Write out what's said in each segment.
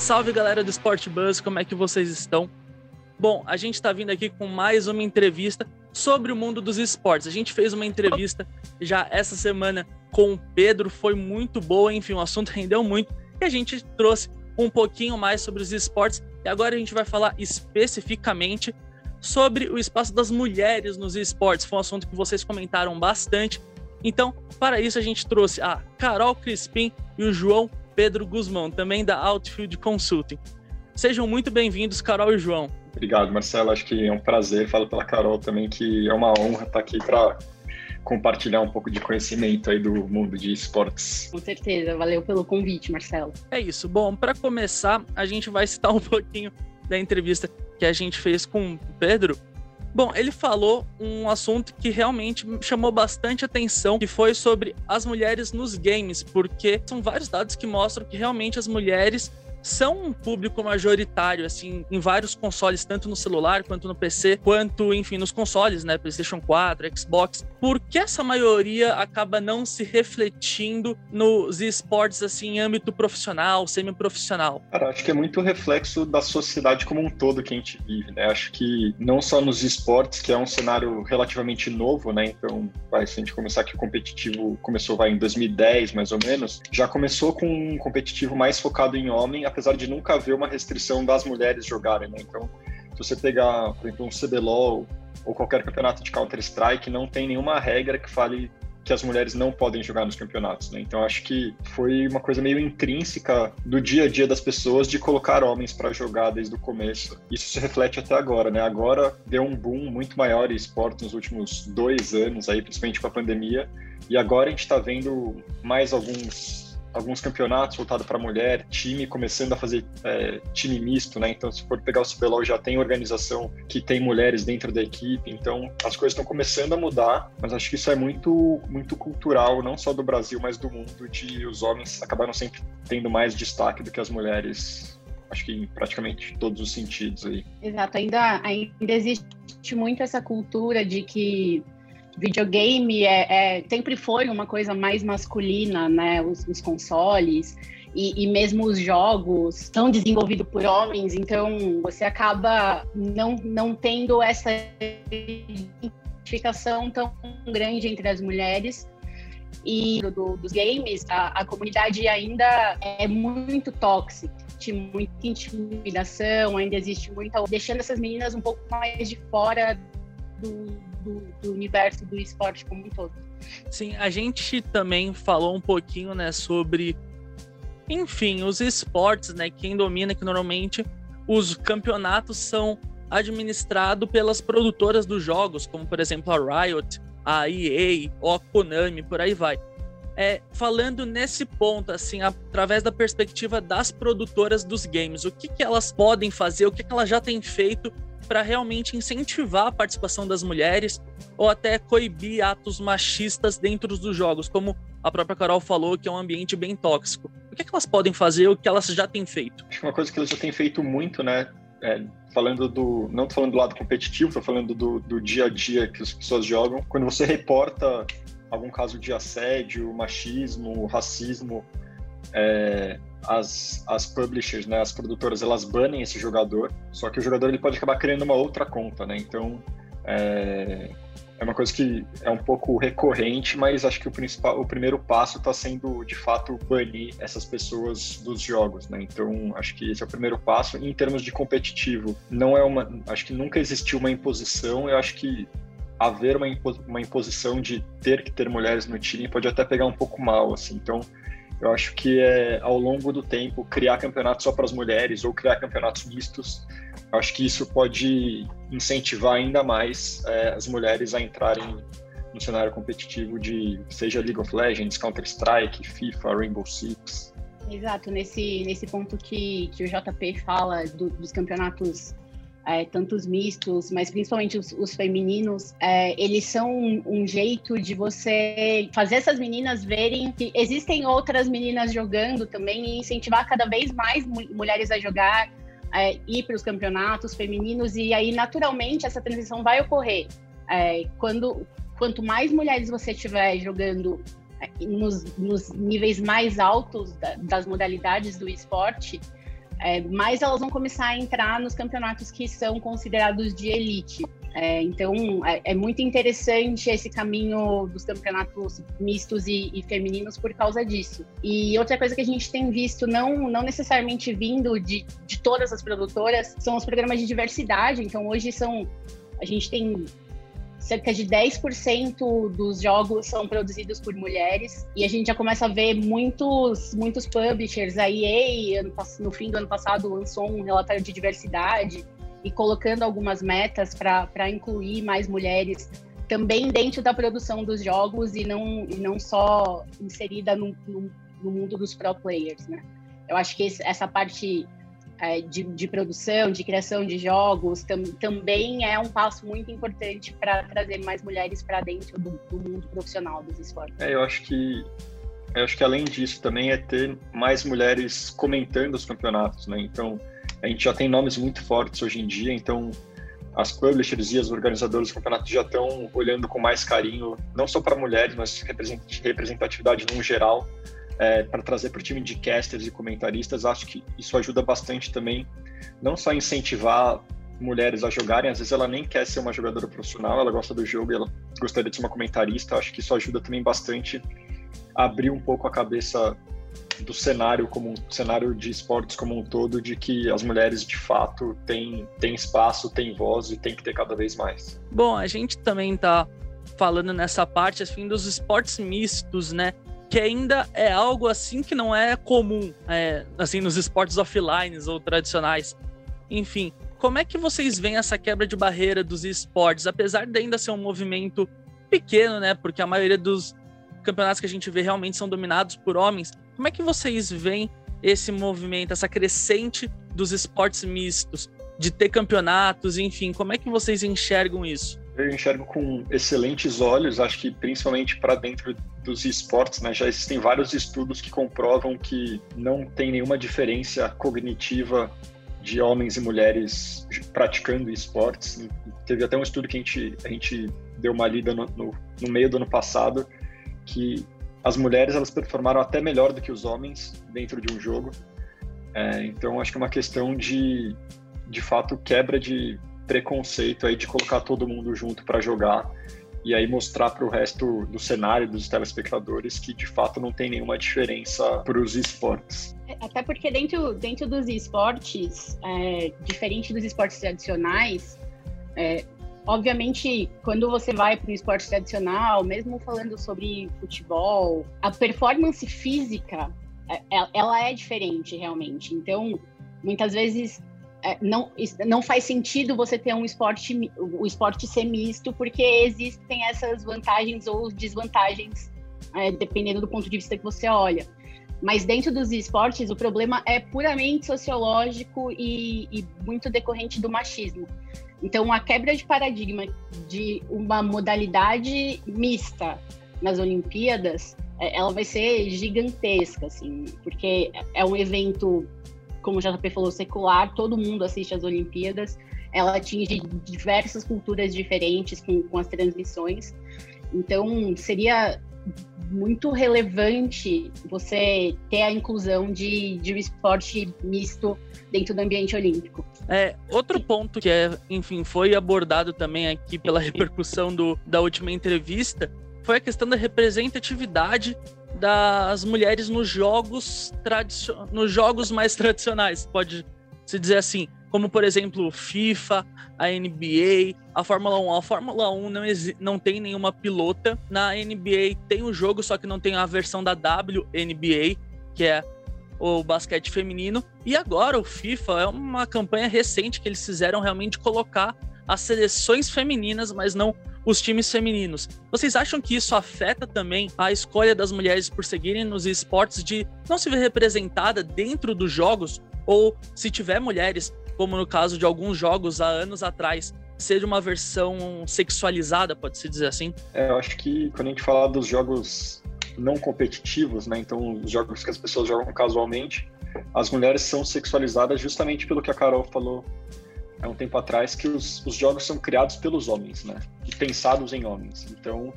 Salve galera do Sport Buzz, como é que vocês estão? Bom, a gente está vindo aqui com mais uma entrevista sobre o mundo dos esportes. A gente fez uma entrevista já essa semana com o Pedro, foi muito boa, enfim, o assunto rendeu muito e a gente trouxe um pouquinho mais sobre os esportes e agora a gente vai falar especificamente sobre o espaço das mulheres nos esportes. Foi um assunto que vocês comentaram bastante. Então, para isso, a gente trouxe a Carol Crispim e o João Pedro Guzmão, também da Outfield Consulting. Sejam muito bem-vindos, Carol e João. Obrigado, Marcelo. Acho que é um prazer. Falo pela Carol também que é uma honra estar aqui para compartilhar um pouco de conhecimento aí do mundo de esportes. Com certeza. Valeu pelo convite, Marcelo. É isso. Bom, para começar, a gente vai citar um pouquinho da entrevista que a gente fez com o Pedro. Bom, ele falou um assunto que realmente chamou bastante atenção, que foi sobre as mulheres nos games, porque são vários dados que mostram que realmente as mulheres são um público majoritário, assim, em vários consoles, tanto no celular, quanto no PC, quanto, enfim, nos consoles, né, PlayStation 4, Xbox. Por que essa maioria acaba não se refletindo nos esportes, assim, em âmbito profissional, semi-profissional? Cara, acho que é muito reflexo da sociedade como um todo que a gente vive, né? Acho que não só nos esportes, que é um cenário relativamente novo, né? Então, vai, se a gente começar que o competitivo começou, vai, em 2010, mais ou menos, já começou com um competitivo mais focado em homem, apesar de nunca haver uma restrição das mulheres jogarem, né? Então, se você pegar, por exemplo, um CBLOL ou qualquer campeonato de Counter-Strike, não tem nenhuma regra que fale que as mulheres não podem jogar nos campeonatos, né? Então acho que foi uma coisa meio intrínseca do dia a dia das pessoas de colocar homens para jogar desde o começo. Isso se reflete até agora, né? Agora deu um boom muito maior em esporte nos últimos dois anos aí, principalmente com a pandemia, e agora a gente está vendo mais alguns alguns campeonatos voltados para mulher, time começando a fazer é, time misto, né? Então, se for pegar o CBLOL, já tem organização que tem mulheres dentro da equipe, então as coisas estão começando a mudar, mas acho que isso é muito, muito cultural, não só do Brasil, mas do mundo, de os homens acabaram sempre tendo mais destaque do que as mulheres acho que em praticamente todos os sentidos aí. Exato, ainda, ainda existe muito essa cultura de que videogame é, é, sempre foi uma coisa mais masculina, né? Os, os consoles e, e, mesmo os jogos são desenvolvidos por homens, então você acaba não, não tendo essa identificação tão grande entre as mulheres. E do, dos games, a, a comunidade ainda é muito tóxica muita intimidação, ainda existe muita. deixando essas meninas um pouco mais de fora do, do, do, universo do esporte como um todo. Sim, a gente também falou um pouquinho, né, sobre, enfim, os esportes, né, quem domina, que normalmente os campeonatos são administrados pelas produtoras dos jogos, como por exemplo a Riot, a EA a Konami, por aí vai. É, falando nesse ponto, assim, através da perspectiva das produtoras dos games, o que, que elas podem fazer, o que, que elas já têm feito para realmente incentivar a participação das mulheres ou até coibir atos machistas dentro dos jogos, como a própria Carol falou, que é um ambiente bem tóxico. O que, é que elas podem fazer, o que elas já têm feito? Acho que uma coisa que elas já têm feito muito, né? É, falando do. Não tô falando do lado competitivo, tô falando do, do dia a dia que as pessoas jogam. Quando você reporta algum caso de assédio, machismo, racismo, é, as, as publishers, né, as produtoras, elas banem esse jogador, só que o jogador ele pode acabar criando uma outra conta, né? Então é, é uma coisa que é um pouco recorrente, mas acho que o principal, o primeiro passo está sendo de fato banir essas pessoas dos jogos, né? Então acho que esse é o primeiro passo. E em termos de competitivo, não é uma, acho que nunca existiu uma imposição. Eu acho que haver uma, uma imposição de ter que ter mulheres no time pode até pegar um pouco mal, assim. Então eu acho que é, ao longo do tempo, criar campeonatos só para as mulheres ou criar campeonatos mistos, eu acho que isso pode incentivar ainda mais é, as mulheres a entrarem no cenário competitivo de seja League of Legends, Counter-Strike, FIFA, Rainbow Six. Exato, nesse, nesse ponto que, que o JP fala do, dos campeonatos é, tanto os mistos, mas principalmente os, os femininos, é, eles são um, um, jeito de você fazer essas meninas verem que existem outras meninas jogando também e incentivar cada vez mais mulheres a jogar, é, ir para os campeonatos femininos e aí naturalmente essa transição vai ocorrer. É, quando quanto mais mulheres você tiver jogando é, nos, nos níveis mais altos da, das modalidades do esporte, é, mais elas vão começar a entrar nos campeonatos que são considerados de elite. É, então, é, é, muito interessante esse caminho dos campeonatos mistos e, e, femininos por causa disso. E outra coisa que a gente tem visto, não, não necessariamente vindo de, de todas as produtoras, são os programas de diversidade. Então, hoje são. A gente tem cerca de 10% dos jogos são produzidos por mulheres e a gente já começa a ver muitos muitos publishers, a EA no fim do ano passado lançou um relatório de diversidade e colocando algumas metas para incluir mais mulheres também dentro da produção dos jogos e não, e não só inserida no, no, no mundo dos pro players, né? Eu acho que essa parte é, de, de, produção, de criação de jogos, tam, também é um passo muito importante para trazer mais mulheres para dentro do, do, mundo profissional dos esportes. É, eu acho que eu acho que além disso também é ter mais mulheres comentando os campeonatos, né? Então a gente já tem nomes muito fortes hoje em dia, então as publishers e os organizadores do campeonato já estão olhando com mais carinho, não só para mulheres, mas representatividade no geral é, para trazer para o time de casters e comentaristas. Acho que isso ajuda bastante também, não só incentivar mulheres a jogarem, às vezes ela nem quer ser uma jogadora profissional, ela gosta do jogo e ela gostaria de ser uma comentarista. Acho que isso ajuda também bastante a abrir um pouco a cabeça do cenário como um cenário de esportes como um todo, de que as mulheres de fato têm, têm espaço, têm voz e tem que ter cada vez mais. Bom, a gente também está falando nessa parte assim dos esportes mistos, né? Que ainda é algo assim que não é comum, é, assim, nos esportes offline ou tradicionais. Enfim, como é que vocês veem essa quebra de barreira dos esportes, apesar de ainda ser um movimento pequeno, né? Porque a maioria dos campeonatos que a gente vê realmente são dominados por homens. Como é que vocês veem esse movimento, essa crescente dos esportes mistos, de ter campeonatos, enfim, como é que vocês enxergam isso? Eu enxergo com excelentes olhos, acho que principalmente para dentro dos esportes, né? Já existem vários estudos que comprovam que não tem nenhuma diferença cognitiva de homens e mulheres praticando esportes. Teve até um estudo que a gente, a gente deu uma lida no, no, no meio do ano passado, que as mulheres elas performaram até melhor do que os homens dentro de um jogo. É, então, acho que é uma questão de, de fato, quebra de preconceito aí de colocar todo mundo junto para jogar e aí mostrar para o resto do cenário dos telespectadores que de fato não tem nenhuma diferença para os esportes. Até porque dentro, dentro dos esportes, é, diferente dos esportes tradicionais, é, obviamente quando você vai para um esporte tradicional, mesmo falando sobre futebol, a performance física é, ela é diferente realmente. Então, muitas vezes é, não, não faz sentido você ter um esporte, o esporte ser misto, porque existem essas vantagens ou desvantagens, é, dependendo do ponto de vista que você olha. Mas dentro dos esportes, o problema é puramente sociológico e, e muito decorrente do machismo. Então, a quebra de paradigma de uma modalidade mista nas Olimpíadas, é, ela vai ser gigantesca, assim, porque é um evento como o JP falou, secular, todo mundo assiste às Olimpíadas. Ela atinge diversas culturas diferentes com, com as transmissões. Então, seria muito relevante você ter a inclusão de, de um esporte misto dentro do ambiente olímpico. É, outro ponto que é, enfim, foi abordado também aqui pela repercussão do, da última entrevista foi a questão da representatividade das mulheres nos jogos nos jogos mais tradicionais, pode se dizer assim, como por exemplo FIFA, a NBA, a Fórmula 1. A Fórmula 1 não, não tem nenhuma pilota. Na NBA tem um jogo, só que não tem a versão da WNBA, que é o basquete feminino. E agora o FIFA é uma campanha recente que eles fizeram realmente colocar as seleções femininas, mas não os times femininos. Vocês acham que isso afeta também a escolha das mulheres por seguirem nos esportes de não se ver representada dentro dos jogos? Ou se tiver mulheres, como no caso de alguns jogos há anos atrás, ser uma versão sexualizada, pode-se dizer assim? É, eu acho que quando a gente fala dos jogos não competitivos, né, então os jogos que as pessoas jogam casualmente, as mulheres são sexualizadas justamente pelo que a Carol falou há um tempo atrás que os, os jogos são criados pelos homens, né? E pensados em homens. Então,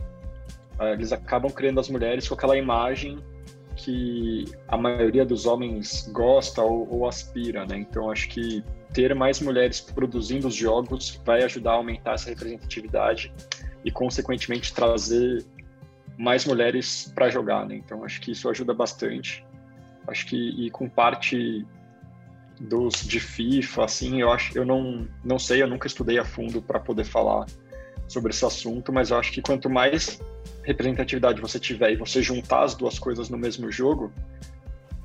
uh, eles acabam criando as mulheres com aquela imagem que a maioria dos homens gosta ou, ou aspira, né? Então acho que ter mais mulheres produzindo os jogos vai ajudar a aumentar essa representatividade e, consequentemente, trazer mais mulheres para jogar, né? Então acho que isso ajuda bastante. Acho que e com parte dos de FIFA, assim, eu acho, eu não não sei, eu nunca estudei a fundo para poder falar sobre esse assunto, mas eu acho que quanto mais representatividade você tiver e você juntar as duas coisas no mesmo jogo,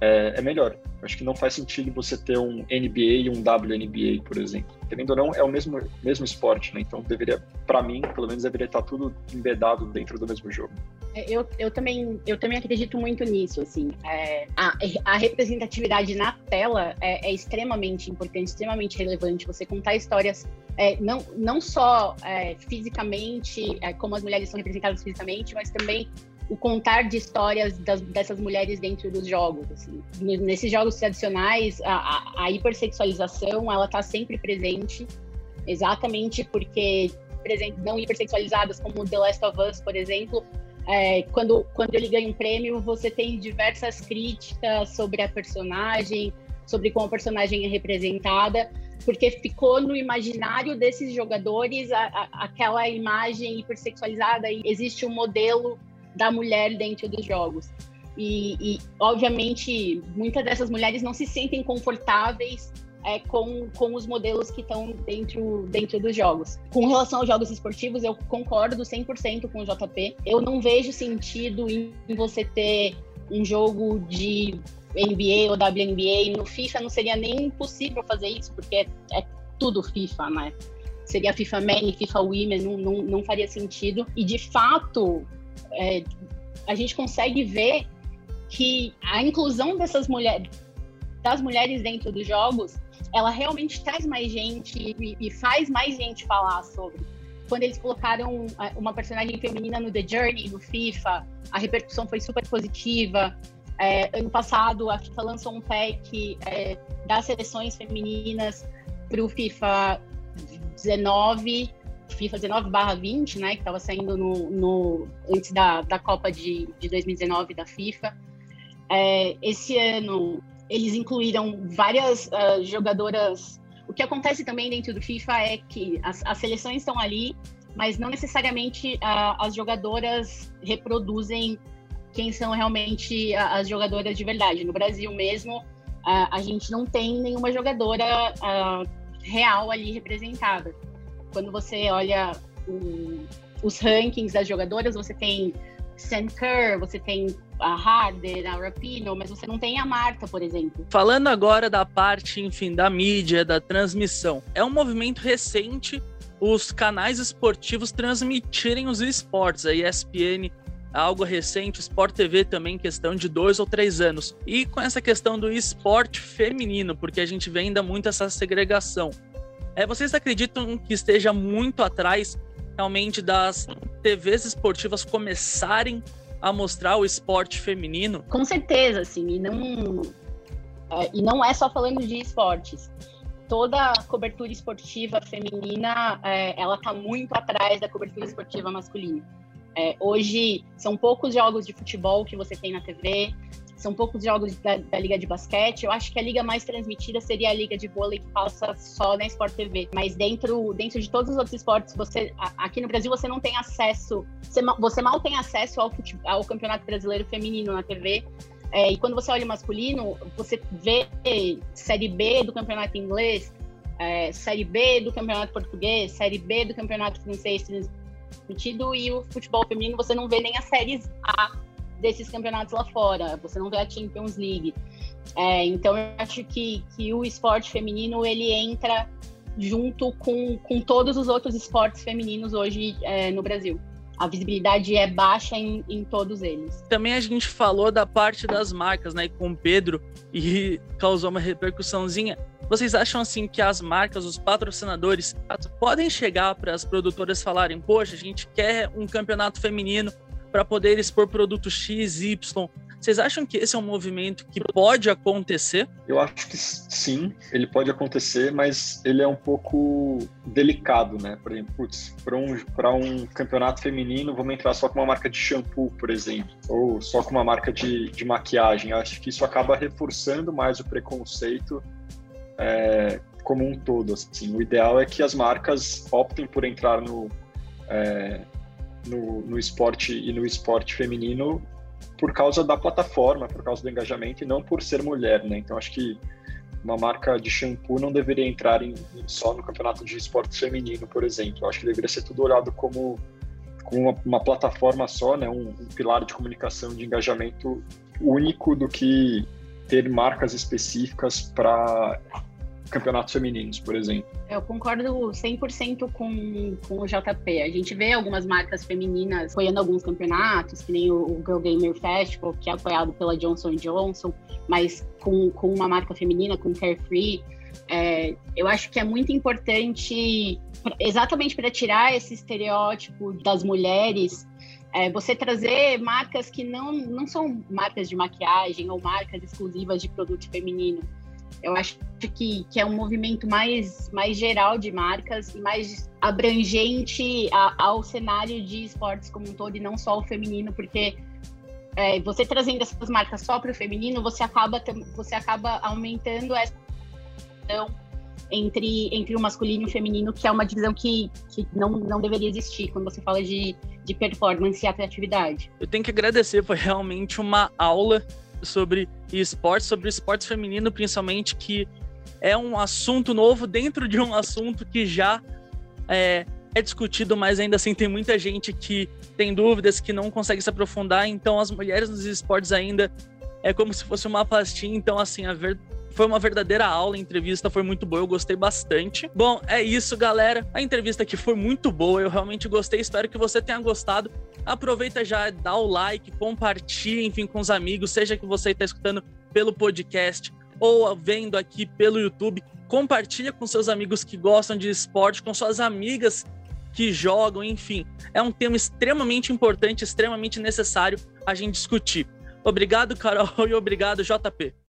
é, é melhor. Acho que não faz sentido você ter um NBA e um WNBA, por exemplo. Querendo ou não, é o mesmo, mesmo esporte, né? Então deveria, para mim, pelo menos deveria estar tudo embedado dentro do mesmo jogo. É, eu, eu, também, eu também acredito muito nisso, assim. É, a, a, representatividade na tela é, é, extremamente importante, extremamente relevante. Você contar histórias é, não, não só é, fisicamente, é, como as mulheres são representadas fisicamente, mas também o contar de histórias das, dessas mulheres dentro dos jogos. Assim. Nesses jogos tradicionais, a, a, a hipersexualização ela está sempre presente, exatamente porque não hipersexualizadas, como The Last of Us, por exemplo, é, quando, quando ele ganha um prêmio, você tem diversas críticas sobre a personagem, sobre como a personagem é representada, porque ficou no imaginário desses jogadores a, a, aquela imagem hipersexualizada e existe um modelo da mulher dentro dos jogos. E, e, obviamente, muitas dessas mulheres não se sentem confortáveis é, com, com os modelos que estão dentro, dentro dos jogos. Com relação aos jogos esportivos, eu concordo 100% com o JP. Eu não vejo sentido em você ter um jogo de NBA ou WNBA. No FIFA não seria nem possível fazer isso, porque é, é tudo FIFA, né? Seria FIFA Men FIFA Women, não, não, não faria sentido. E de fato, é, a gente consegue ver que a inclusão dessas mulheres, das mulheres dentro dos jogos, ela realmente traz mais gente e, e faz mais gente falar sobre. Quando eles colocaram uma personagem feminina no The Journey, no FIFA, a repercussão foi super positiva. É, ano passado, a FIFA lançou um pack é, das seleções femininas para o FIFA 19 FIFA 19/20, né, que estava saindo no, no, antes da, da Copa de, de 2019 da FIFA. É, esse ano eles incluíram várias uh, jogadoras. O que acontece também dentro do FIFA é que as, as seleções estão ali, mas não necessariamente uh, as jogadoras reproduzem quem são realmente as jogadoras de verdade. No Brasil mesmo, uh, a gente não tem nenhuma jogadora real ali representada. Quando você olha o, os rankings das jogadoras, você tem Sam Kerr, você tem a Harder, a Rapino, mas você não tem a Marta, por exemplo. Falando agora da parte, enfim, da mídia, da transmissão. É um movimento recente os canais esportivos transmitirem os esportes. A ESPN algo recente, Sport TV também, questão de dois ou três anos. E com essa questão do esporte feminino, porque a gente vê ainda muito essa segregação. É, vocês acreditam que esteja muito atrás realmente das TVs esportivas começarem a mostrar o esporte feminino? Com certeza, assim, e não, é, e não é só falando de esportes. Toda cobertura esportiva feminina, é, ela está muito atrás da cobertura esportiva masculina. É, hoje, são poucos jogos de futebol que você tem na TV, são poucos jogos da, da, Liga de Basquete. Eu acho que a liga mais transmitida seria a Liga de Vôlei, que passa só na Sport TV. Mas dentro, dentro de todos os outros esportes, você aqui no Brasil você não tem acesso, você, você mal tem acesso ao, ao Campeonato Brasileiro Feminino na TV. É, e quando você olha o masculino, você vê Série B do Campeonato Inglês, é, Série B do Campeonato Português, Série B do Campeonato Francês transmitido, e o futebol feminino você não vê nem as séries A desses campeonatos lá fora. Você não vê a Champions League. É, então eu acho que, que o esporte feminino ele entra junto com, com todos os outros esportes femininos hoje é, no Brasil. A visibilidade é baixa em, em todos eles. Também a gente falou da parte das marcas, né, com o Pedro, e causou uma repercussãozinha. Vocês acham assim que as marcas, os patrocinadores, podem chegar para as produtoras falarem: poxa, a gente quer um campeonato feminino para poder expor produto X, Y, Vocês acham que esse é um movimento que pode acontecer? Eu acho que sim, ele pode acontecer, mas ele é um pouco delicado, né? Por exemplo, para um, um campeonato feminino, vamos entrar só com uma marca de shampoo, por exemplo, ou só com uma marca de, de maquiagem. Eu acho que isso acaba reforçando mais o preconceito é, como um todo. Assim. O ideal é que as marcas optem por entrar no, é, no, no esporte e no esporte feminino por causa da plataforma, por causa do engajamento e não por ser mulher, né? Então acho que uma marca de shampoo não deveria entrar em, só no campeonato de esporte feminino, por exemplo. Acho que deveria ser tudo olhado como, como uma, uma plataforma só, né? Um, um, pilar de comunicação, de engajamento único do que ter marcas específicas para campeonatos femininos, por exemplo. Eu concordo 100% com, com o JP. A gente vê algumas marcas femininas apoiando alguns campeonatos, que nem o, o Girl Gamer Festival, que é apoiado pela Johnson Johnson, mas com, com uma marca feminina, com Carefree. É, eu acho que é muito importante, exatamente para tirar esse estereótipo das mulheres, é, você trazer marcas que não, não são marcas de maquiagem ou marcas exclusivas de produto feminino. Eu acho que, que é um movimento mais, mais geral de marcas e mais abrangente a, ao cenário de esportes como um todo e não só o feminino, porque é, você trazendo essas marcas só para o feminino, você acaba, você acaba aumentando essa divisão entre, entre o masculino e o feminino, que é uma divisão que, que não, não deveria existir quando você fala de, de performance e atratividade. Eu tenho que agradecer, foi realmente uma aula sobre esportes, sobre esportes feminino, principalmente, que é um assunto novo dentro de um assunto que já é, é discutido, mas ainda assim tem muita gente que tem dúvidas, que não consegue se aprofundar. Então, as mulheres nos esportes ainda é como se fosse uma pastinha. Então, assim, a ver... foi uma verdadeira aula. A entrevista foi muito boa, eu gostei bastante. Bom, é isso, galera. A entrevista aqui foi muito boa, eu realmente gostei. Espero que você tenha gostado. Aproveita já, dá o like, compartilha, enfim, com os amigos, seja que você está escutando pelo podcast ou vendo aqui pelo YouTube. Compartilha com seus amigos que gostam de esporte, com suas amigas que jogam, enfim. É um tema extremamente importante, extremamente necessário a gente discutir. Obrigado, Carol, e obrigado, JP.